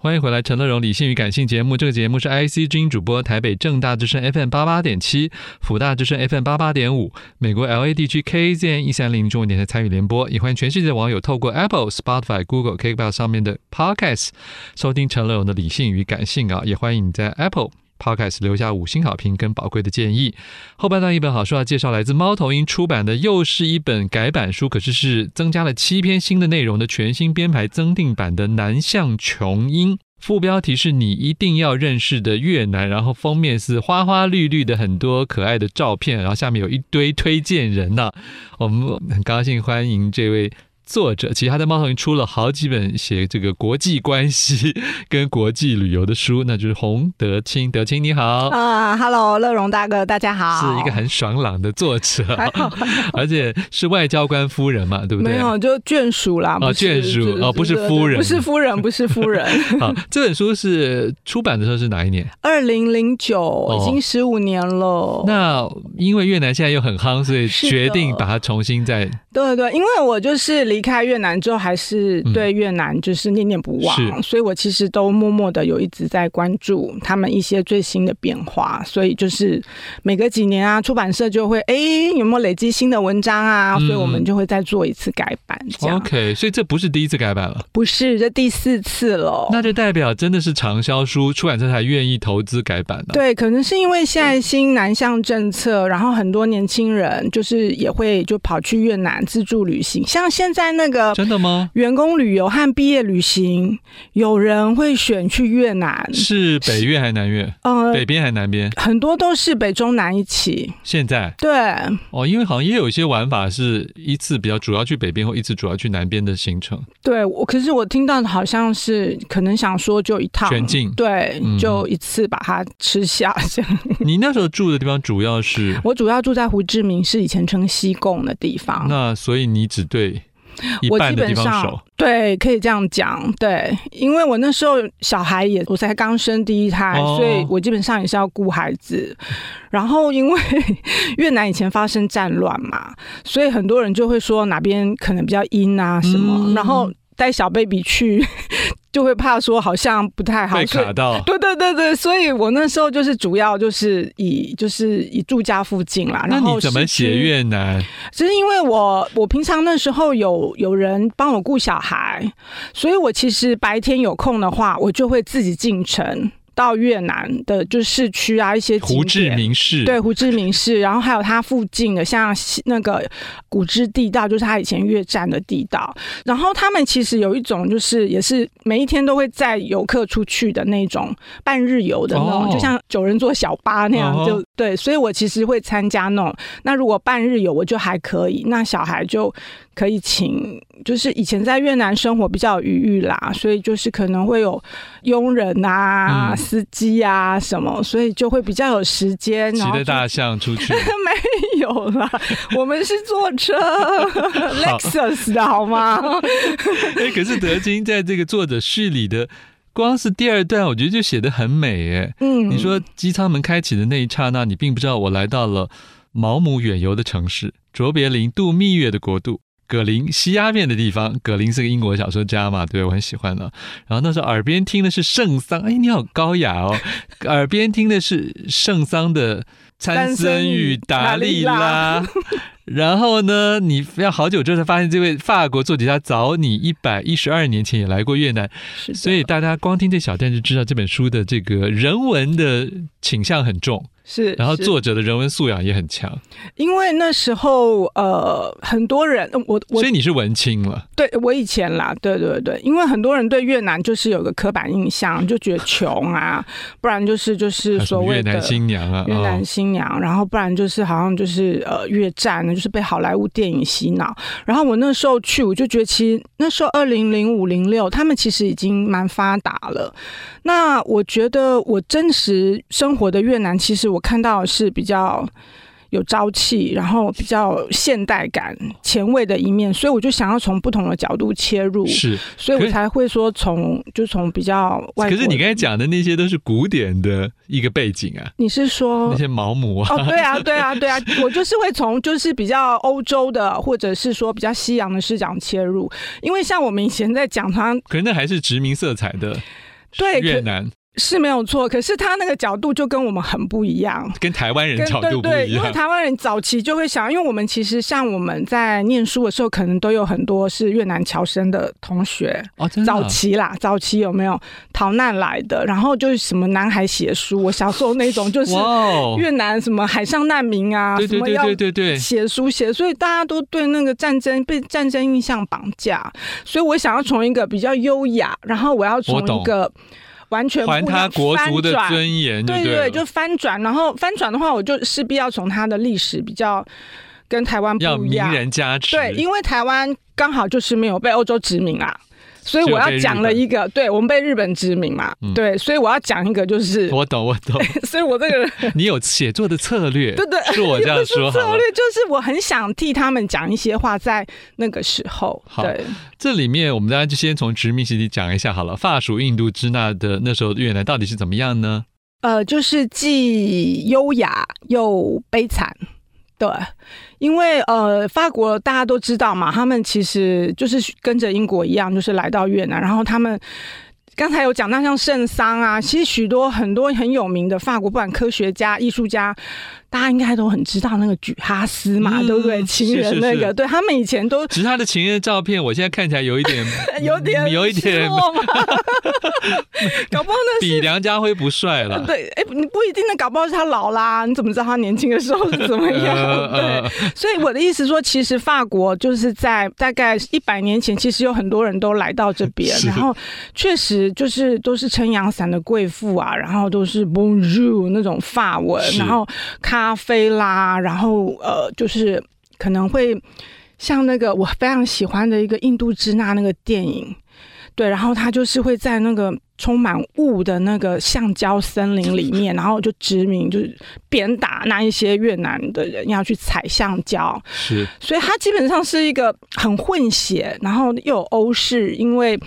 欢迎回来，陈乐融理性与感性节目。这个节目是 IC 之音主播，台北正大之声 FM 八八点七，辅大之声 FM 八八点五，美国 LA 地区 KZN 一三零中文电台参与联播。也欢迎全世界的网友透过 Apple、Spotify、Google、k k b o 上面的 Podcast 收听陈乐融的理性与感性啊。也欢迎你在 Apple。Podcast 留下五星好评跟宝贵的建议。后半段一本好书要介绍来自猫头鹰出版的，又是一本改版书，可是是增加了七篇新的内容的全新编排增订版的《南向琼英》。副标题是你一定要认识的越南，然后封面是花花绿绿的很多可爱的照片，然后下面有一堆推荐人呐、啊。我们很高兴欢迎这位。作者其实他在猫头鹰出了好几本写这个国际关系跟国际旅游的书，那就是洪德清。德清你好啊哈喽乐荣大哥，大家好。是一个很爽朗的作者，而且是外交官夫人嘛，对不对？没有，就眷属啦。哦，眷属哦，不是夫人，不是夫人，不是夫人。好，这本书是出版的时候是哪一年？二零零九，已经十五年了。哦。那因为越南现在又很夯，所以决定把它重新再。对对，因为我就是离开越南之后，还是对越南就是念念不忘，嗯、所以我其实都默默的有一直在关注他们一些最新的变化，所以就是每隔几年啊，出版社就会哎有没有累积新的文章啊，嗯、所以我们就会再做一次改版。OK，所以这不是第一次改版了，不是，这第四次了。那就代表真的是畅销书，出版社才愿意投资改版了。对，可能是因为现在新南向政策，然后很多年轻人就是也会就跑去越南。自助旅行，像现在那个真的吗？员工旅游和毕业旅行，有人会选去越南，是北越还是南越？呃，北边还是南边？很多都是北中南一起。现在对哦，因为好像也有一些玩法是一次比较主要去北边，或一次主要去南边的行程。对，我可是我听到的好像是可能想说就一趟全境，对，就一次把它吃下。这样。你那时候住的地方主要是？我主要住在胡志明市，以前称西贡的地方。那所以你只对一半的地方熟，对，可以这样讲，对，因为我那时候小孩也，我才刚生第一胎，哦、所以我基本上也是要顾孩子。然后因为 越南以前发生战乱嘛，所以很多人就会说哪边可能比较阴啊什么，嗯、然后。带小 baby 去，就会怕说好像不太好，被卡到。对对对对，所以我那时候就是主要就是以就是以住家附近啦。那你怎么写越南？只是因为我我平常那时候有有人帮我顾小孩，所以我其实白天有空的话，我就会自己进城。到越南的就是市区啊，一些胡志明市，对胡志明市，然后还有它附近的像那个古芝地道，就是它以前越战的地道。然后他们其实有一种，就是也是每一天都会载游客出去的那种半日游的那种，哦、就像九人座小巴那样，就、哦、对。所以我其实会参加那种。那如果半日游，我就还可以。那小孩就。可以请，就是以前在越南生活比较有余裕啦，所以就是可能会有佣人啊、嗯、司机啊什么，所以就会比较有时间。骑着大象出去？没有啦，我们是坐车，Lexus 的好吗？哎、欸，可是德金在这个作者序里的，光是第二段，我觉得就写的很美哎。嗯，你说机舱门开启的那一刹那，你并不知道我来到了毛姆远游的城市，卓别林度蜜月的国度。葛林吸鸦片的地方，葛林是个英国小说家嘛，对，我很喜欢的。然后那时候耳边听的是圣桑，哎，你好高雅哦，耳边听的是圣桑的《参孙与达利拉》。然后呢，你要好久之后才发现，这位法国作曲家早你一百一十二年前也来过越南，所以大家光听这小段就知道这本书的这个人文的倾向很重。是，然后作者的人文素养也很强，因为那时候呃很多人我我，所以你是文青了，对我以前啦，对对对，因为很多人对越南就是有个刻板印象，就觉得穷啊，不然就是就是所谓的越南新娘啊，越南新娘，哦、然后不然就是好像就是呃越战呢，就是被好莱坞电影洗脑，然后我那时候去，我就觉得其实那时候二零零五零六，他们其实已经蛮发达了，那我觉得我真实生活的越南，其实我。我看到的是比较有朝气，然后比较现代感、前卫的一面，所以我就想要从不同的角度切入，是，所以我才会说从就从比较外。可是你刚才讲的那些都是古典的一个背景啊，你是说那些毛姆啊？哦，对啊，对啊，对啊，我就是会从就是比较欧洲的，或者是说比较西洋的视角切入，因为像我们以前在讲它，可是那还是殖民色彩的。对越南。是没有错，可是他那个角度就跟我们很不一样，跟台湾人角度不一样。对，对，因为台湾人早期就会想，因为我们其实像我们在念书的时候，可能都有很多是越南侨生的同学哦，真的。早期啦，早期有没有逃难来的？然后就是什么南海写书，我小时候那种就是越南什么海上难民啊，对对对对对对，写书写，所以大家都对那个战争被战争印象绑架，所以我想要从一个比较优雅，然后我要从一个。完全不还他国族的尊严，对对，对，就翻转，然后翻转的话，我就势必要从他的历史比较跟台湾不一样，要名人加持，对，因为台湾刚好就是没有被欧洲殖民啊。所以我要讲了一个，对，我们被日本殖民嘛，嗯、对，所以我要讲一个，就是我懂我懂，所以我这个人，你有写作的策略，对对，是我这样说，策略就是我很想替他们讲一些话，在那个时候，对，这里面我们大家就先从殖民时期讲一下好了，法属印度支那的那时候越南到底是怎么样呢？呃，就是既优雅又悲惨。对，因为呃，法国大家都知道嘛，他们其实就是跟着英国一样，就是来到越南，然后他们刚才有讲到像圣桑啊，其实许多很多很有名的法国，不管科学家、艺术家。大家应该都很知道那个举哈斯嘛，嗯、对不对？情人那个，是是是对他们以前都，其实他的情人的照片，我现在看起来有一点，有点，有一点，搞不好那比梁家辉不帅了。对，哎，你不一定，那搞不好是他老啦，你怎么知道他年轻的时候是怎么样？呃、对，所以我的意思说，其实法国就是在大概一百年前，其实有很多人都来到这边，然后确实就是都是撑阳伞的贵妇啊，然后都是 Bonjour 那种法文，然后咖啡啦，然后呃，就是可能会像那个我非常喜欢的一个印度支那那个电影，对，然后他就是会在那个充满雾的那个橡胶森林里面，然后就殖民，就是鞭打那一些越南的人要去采橡胶，是，所以他基本上是一个很混血，然后又有欧式，因为。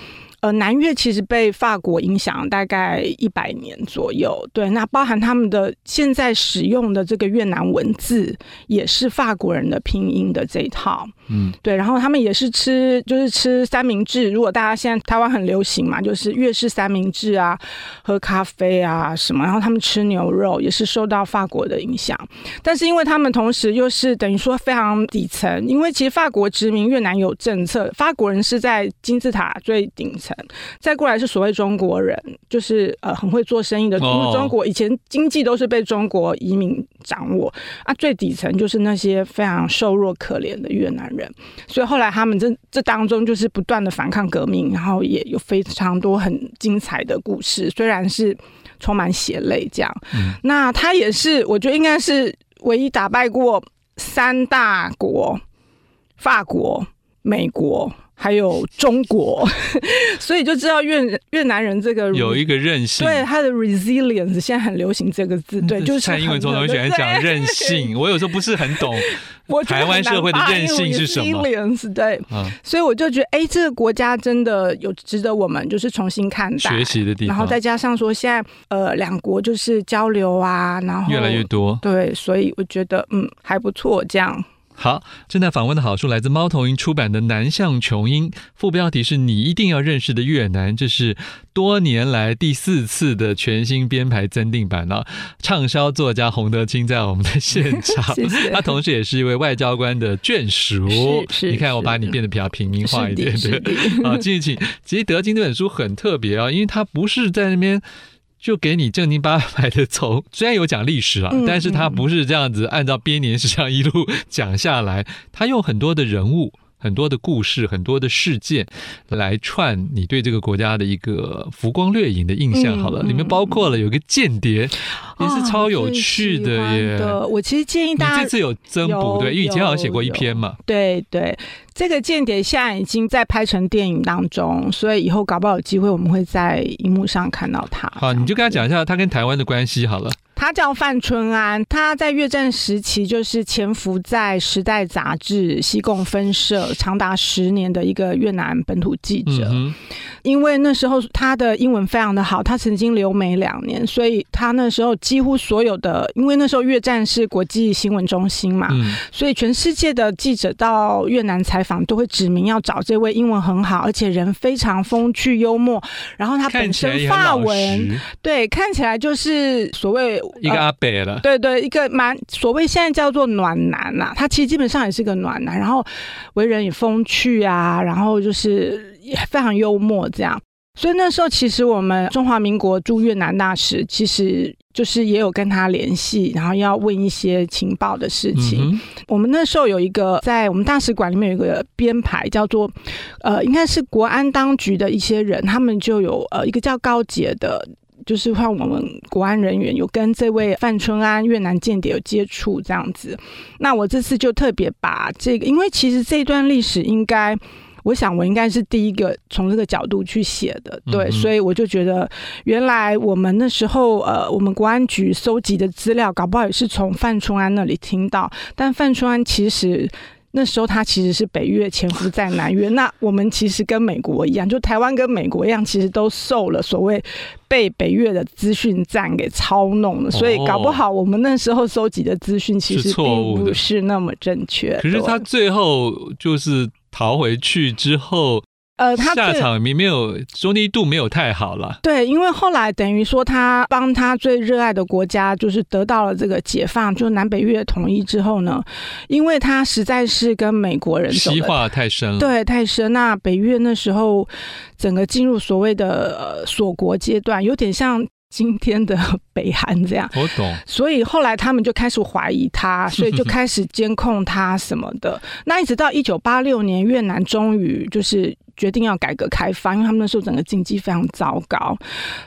呃，南越其实被法国影响大概一百年左右，对，那包含他们的现在使用的这个越南文字，也是法国人的拼音的这一套，嗯，对，然后他们也是吃，就是吃三明治。如果大家现在台湾很流行嘛，就是越式三明治啊，喝咖啡啊什么，然后他们吃牛肉也是受到法国的影响，但是因为他们同时又是等于说非常底层，因为其实法国殖民越南有政策，法国人是在金字塔最顶层。再过来是所谓中国人，就是呃很会做生意的。哦、中国以前经济都是被中国移民掌握啊，最底层就是那些非常瘦弱可怜的越南人。所以后来他们这这当中就是不断的反抗革命，然后也有非常多很精彩的故事，虽然是充满血泪这样。嗯、那他也是，我觉得应该是唯一打败过三大国：法国、美国。还有中国，所以就知道越越南人这个有一个韧性，对他的 resilience 现在很流行这个字，对，就是蔡英文总统喜欢讲韧性。我有时候不是很懂，台湾社会的韧性是什么？对，所以我就觉得，哎，这个国家真的有值得我们就是重新看待、学习的地方。然后再加上说，现在呃，两国就是交流啊，然后越来越多，对，所以我觉得嗯还不错，这样。好，正在访问的好书来自猫头鹰出版的《南向琼英》，副标题是你一定要认识的越南，这是多年来第四次的全新编排增订版了。畅销作家洪德清在我们的现场，谢谢。他同时也是一位外交官的眷属。你看我把你变得比较平民化一点，对。好，继续请。其实德清这本书很特别啊，因为他不是在那边。就给你正经八百的从，虽然有讲历史啊，嗯、但是他不是这样子按照编年史上一路讲下来，他用很多的人物。很多的故事，很多的事件，来串你对这个国家的一个浮光掠影的印象。好了，嗯、里面包括了有个间谍，嗯、也是超有趣的耶。的我其实建议大家，这次有增补对，因为以前好像写过一篇嘛。对对，这个间谍现在已经在拍成电影当中，所以以后搞不好有机会我们会在荧幕上看到他。好，你就跟他讲一下他跟台湾的关系好了。他叫范春安，他在越战时期就是潜伏在《时代》杂志西贡分社长达十年的一个越南本土记者。嗯、因为那时候他的英文非常的好，他曾经留美两年，所以他那时候几乎所有的，因为那时候越战是国际新闻中心嘛，嗯、所以全世界的记者到越南采访都会指明要找这位英文很好，而且人非常风趣幽默，然后他本身发文，对，看起来就是所谓一个阿北了，呃，对对，一个蛮所谓现在叫做暖男啦，他其实基本上也是个暖男，然后为人也风趣啊，然后就是也非常幽默这样。所以那时候，其实我们中华民国驻越南大使，其实就是也有跟他联系，然后要问一些情报的事情。嗯、我们那时候有一个在我们大使馆里面有一个编排，叫做呃，应该是国安当局的一些人，他们就有呃一个叫高杰的，就是换我们国安人员有跟这位范春安越南间谍有接触这样子。那我这次就特别把这个，因为其实这段历史应该。我想，我应该是第一个从这个角度去写的，对，嗯、所以我就觉得，原来我们那时候，呃，我们国安局搜集的资料，搞不好也是从范春安那里听到。但范春安其实那时候他其实是北越潜伏在南越，那我们其实跟美国一样，就台湾跟美国一样，其实都受了所谓被北越的资讯站给操弄了，所以搞不好我们那时候收集的资讯其实并不是那么正确。可是他最后就是。逃回去之后，呃，他下场没没有中立度没有太好了。对，因为后来等于说他帮他最热爱的国家就是得到了这个解放，就南北越统一之后呢，因为他实在是跟美国人西化太深了，对，太深。那北越那时候整个进入所谓的呃锁国阶段，有点像。今天的 北韩这样，我懂。所以后来他们就开始怀疑他，所以就 开始监控他什么的。那一直到一九八六年，越南终于就是决定要改革开放，因为他们那时候整个经济非常糟糕，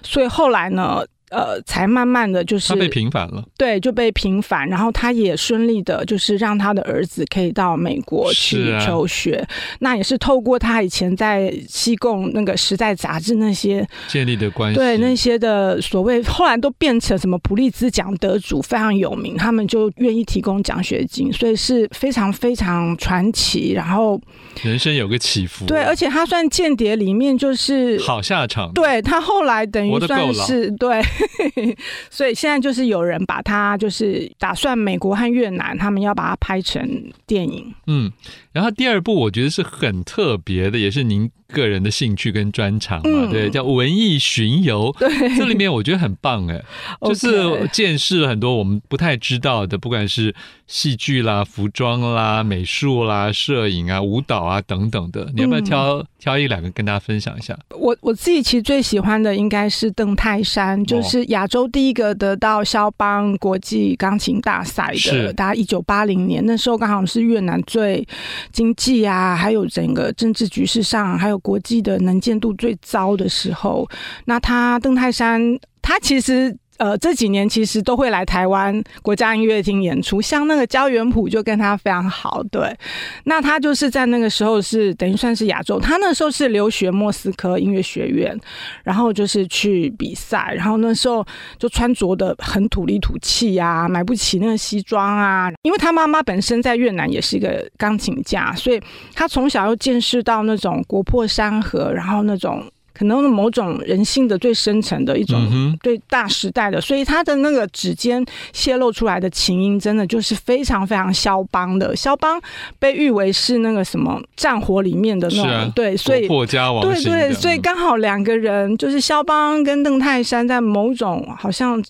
所以后来呢。呃，才慢慢的就是他被平反了，对，就被平反，然后他也顺利的，就是让他的儿子可以到美国去求学。啊、那也是透过他以前在西贡那个《时代》杂志那些建立的关系，对那些的所谓后来都变成什么普利兹奖得主，非常有名，他们就愿意提供奖学金，所以是非常非常传奇。然后人生有个起伏，对，而且他算间谍里面就是好下场，对他后来等于算是对。所以现在就是有人把它，就是打算美国和越南他们要把它拍成电影。嗯，然后第二部我觉得是很特别的，也是您个人的兴趣跟专长嘛，嗯、对，叫文艺巡游。对，这里面我觉得很棒哎，就是见识了很多我们不太知道的，不管是戏剧啦、服装啦、美术啦、摄影啊、舞蹈啊等等的。你要不要挑、嗯、挑一两个跟大家分享一下？我我自己其实最喜欢的应该是邓泰山，就是亚洲第一个得到肖邦国际钢琴大赛的，大概一九八零年，那时候刚好是越南最经济啊，还有整个政治局势上还有。国际的能见度最糟的时候，那他邓泰山，他其实呃这几年其实都会来台湾国家音乐厅演出，像那个焦元溥就跟他非常好，对。那他就是在那个时候是等于算是亚洲，他那时候是留学莫斯科音乐学院，然后就是去比赛，然后那时候就穿着的很土里土气啊，买不起那个西装啊，因为他妈妈本身在越南也是一个钢琴家，所以他从小又见识到那种国破山河，然后那种。可能某种人性的最深层的一种对大时代的，所以他的那个指尖泄露出来的琴音，真的就是非常非常肖邦的。肖邦被誉为是那个什么战火里面的那种，啊、对，所以霍家王对对，所以刚好两个人就是肖邦跟邓泰山在某种好像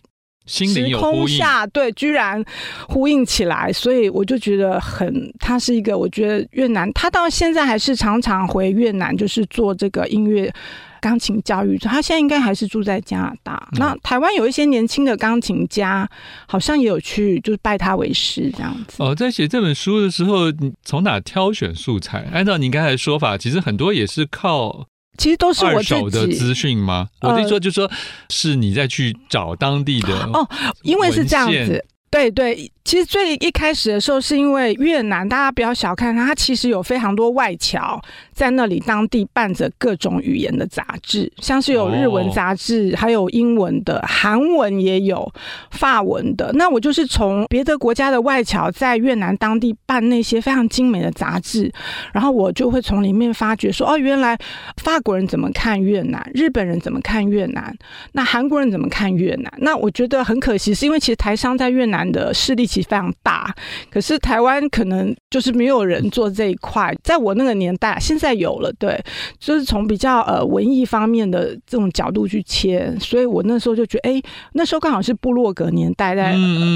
时空下，对，居然呼应起来，所以我就觉得很，他是一个，我觉得越南，他到现在还是常常回越南，就是做这个音乐。钢琴教育，他现在应该还是住在加拿大。嗯、那台湾有一些年轻的钢琴家，好像也有去，就是拜他为师这样子。哦，在写这本书的时候，你从哪挑选素材？按照您刚才的说法，其实很多也是靠，其实都是我二手的资讯吗？我的意思说，就是说是你再去找当地的哦，因为是这样子。对对，其实最一开始的时候，是因为越南，大家不要小看它，它其实有非常多外侨在那里当地办着各种语言的杂志，像是有日文杂志，哦、还有英文的，韩文也有，法文的。那我就是从别的国家的外侨在越南当地办那些非常精美的杂志，然后我就会从里面发觉说，哦，原来法国人怎么看越南，日本人怎么看越南，那韩国人怎么看越南？那我觉得很可惜，是因为其实台商在越南的势力。非常大，可是台湾可能就是没有人做这一块。在我那个年代，现在有了，对，就是从比较呃文艺方面的这种角度去切，所以我那时候就觉得，哎，那时候刚好是部落格年代，在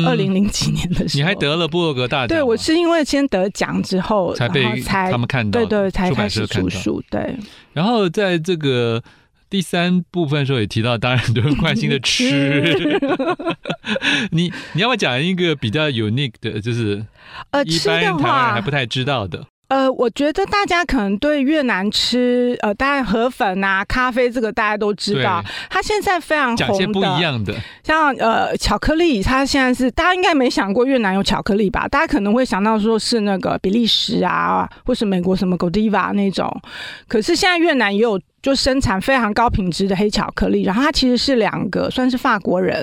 二零零几年的时候，你还得了部落格大奖。对，我是因为先得奖之后，才被他们看到，对对，才开始出书，对。然后在这个。第三部分的时候也提到，当然都是关心的 吃。你你要不要讲一个比较 unique 的，就是呃，一般台湾人还不太知道的。呃，我觉得大家可能对越南吃，呃，当然河粉啊、咖啡这个大家都知道。它现在非常红的，讲些不一样的，像呃巧克力，它现在是大家应该没想过越南有巧克力吧？大家可能会想到说是那个比利时啊，或是美国什么 Godiva 那种。可是现在越南也有。就生产非常高品质的黑巧克力，然后它其实是两个算是法国人，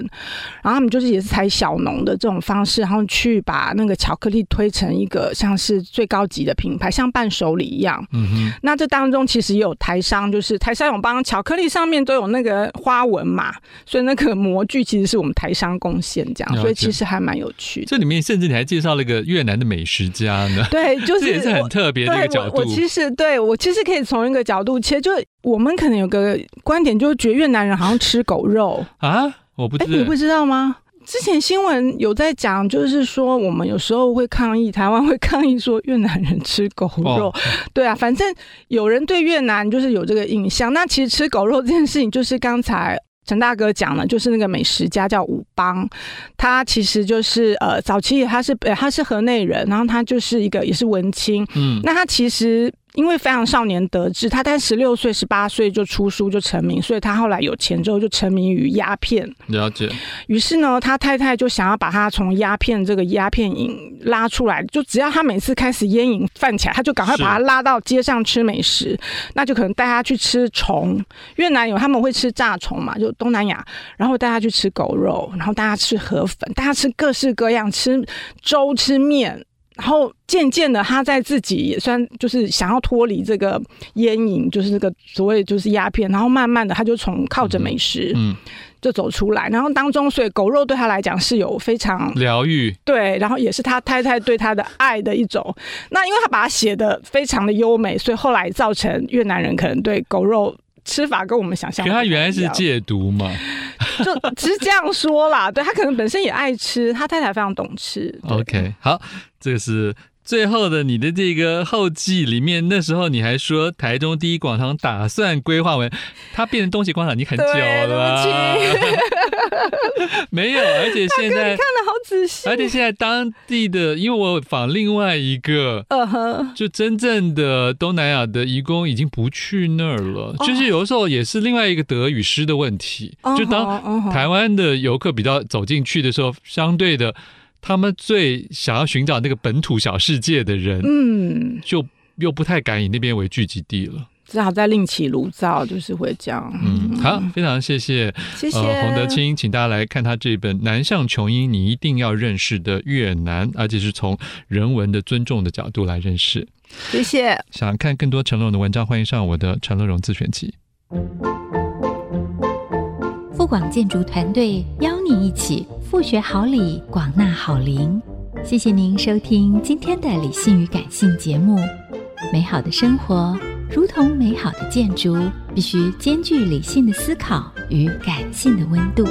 然后他们就是也是采小农的这种方式，然后去把那个巧克力推成一个像是最高级的品牌，像伴手礼一样。嗯哼。那这当中其实也有台商，就是台商有帮巧克力上面都有那个花纹嘛，所以那个模具其实是我们台商贡献这样，所以其实还蛮有趣的。这里面甚至你还介绍了一个越南的美食家呢。对，就是这也是很特别的一个角度。我，我其实对我其实可以从一个角度切，就。我们可能有个观点，就是觉得越南人好像吃狗肉啊，我不知道，欸，你不知道吗？之前新闻有在讲，就是说我们有时候会抗议，台湾会抗议说越南人吃狗肉。哦，对啊，反正有人对越南就是有这个印象。那其实吃狗肉这件事情，就是刚才陈大哥讲了，就是那个美食家叫武邦，他其实就是呃早期他是他是河内人，然后他就是一个也是文青，嗯，那他其实。因为非常少年得志，他在十六岁、十八岁就出书就成名，所以他后来有钱之后就沉迷于鸦片。了解。于是呢，他太太就想要把他从鸦片这个鸦片瘾拉出来，就只要他每次开始烟瘾犯起来，他就赶快把他拉到街上吃美食，那就可能带他去吃虫。越南有他们会吃炸虫嘛，就东南亚，然后带他去吃狗肉，然后带他吃河粉，带他吃各式各样，吃粥、吃面。然后渐渐的，他在自己也算就是想要脱离这个烟瘾，就是这个所谓就是鸦片。然后慢慢的，他就从靠着美食，嗯，就走出来。然后当中，所以狗肉对他来讲是有非常疗愈，对。然后也是他太太对他的爱的一种。那因为他把它写的非常的优美，所以后来造成越南人可能对狗肉。吃法跟我们想象，可他原来是戒毒嘛？就只是这样说啦。对，他可能本身也爱吃，他太太非常懂吃。OK，好，这个是最后的你的这个后记里面，那时候你还说台中第一广场打算规划为它变成东协广场，你很久了。没有，而且现在你看的好仔细。而且现在当地的，因为我访另外一个，嗯哼，就真正的东南亚的移工已经不去那儿了。就是有的时候也是另外一个得与失的问题。就当台湾的游客比较走进去的时候，相对的，他们最想要寻找那个本土小世界的人，嗯，就又不太敢以那边为聚集地了。只好再另起炉灶，就是会这样。嗯，好，非常谢谢，谢谢、呃、洪德清，请大家来看他这本《南向琼英》，你一定要认识的越南，而且是从人文的尊重的角度来认识。谢谢。想看更多陈乐融的文章，欢迎上我的陈乐融自选集。富广建筑团队邀你一起不学好礼，广纳好邻。谢谢您收听今天的理性与感性节目，美好的生活。如同美好的建筑，必须兼具理性的思考与感性的温度。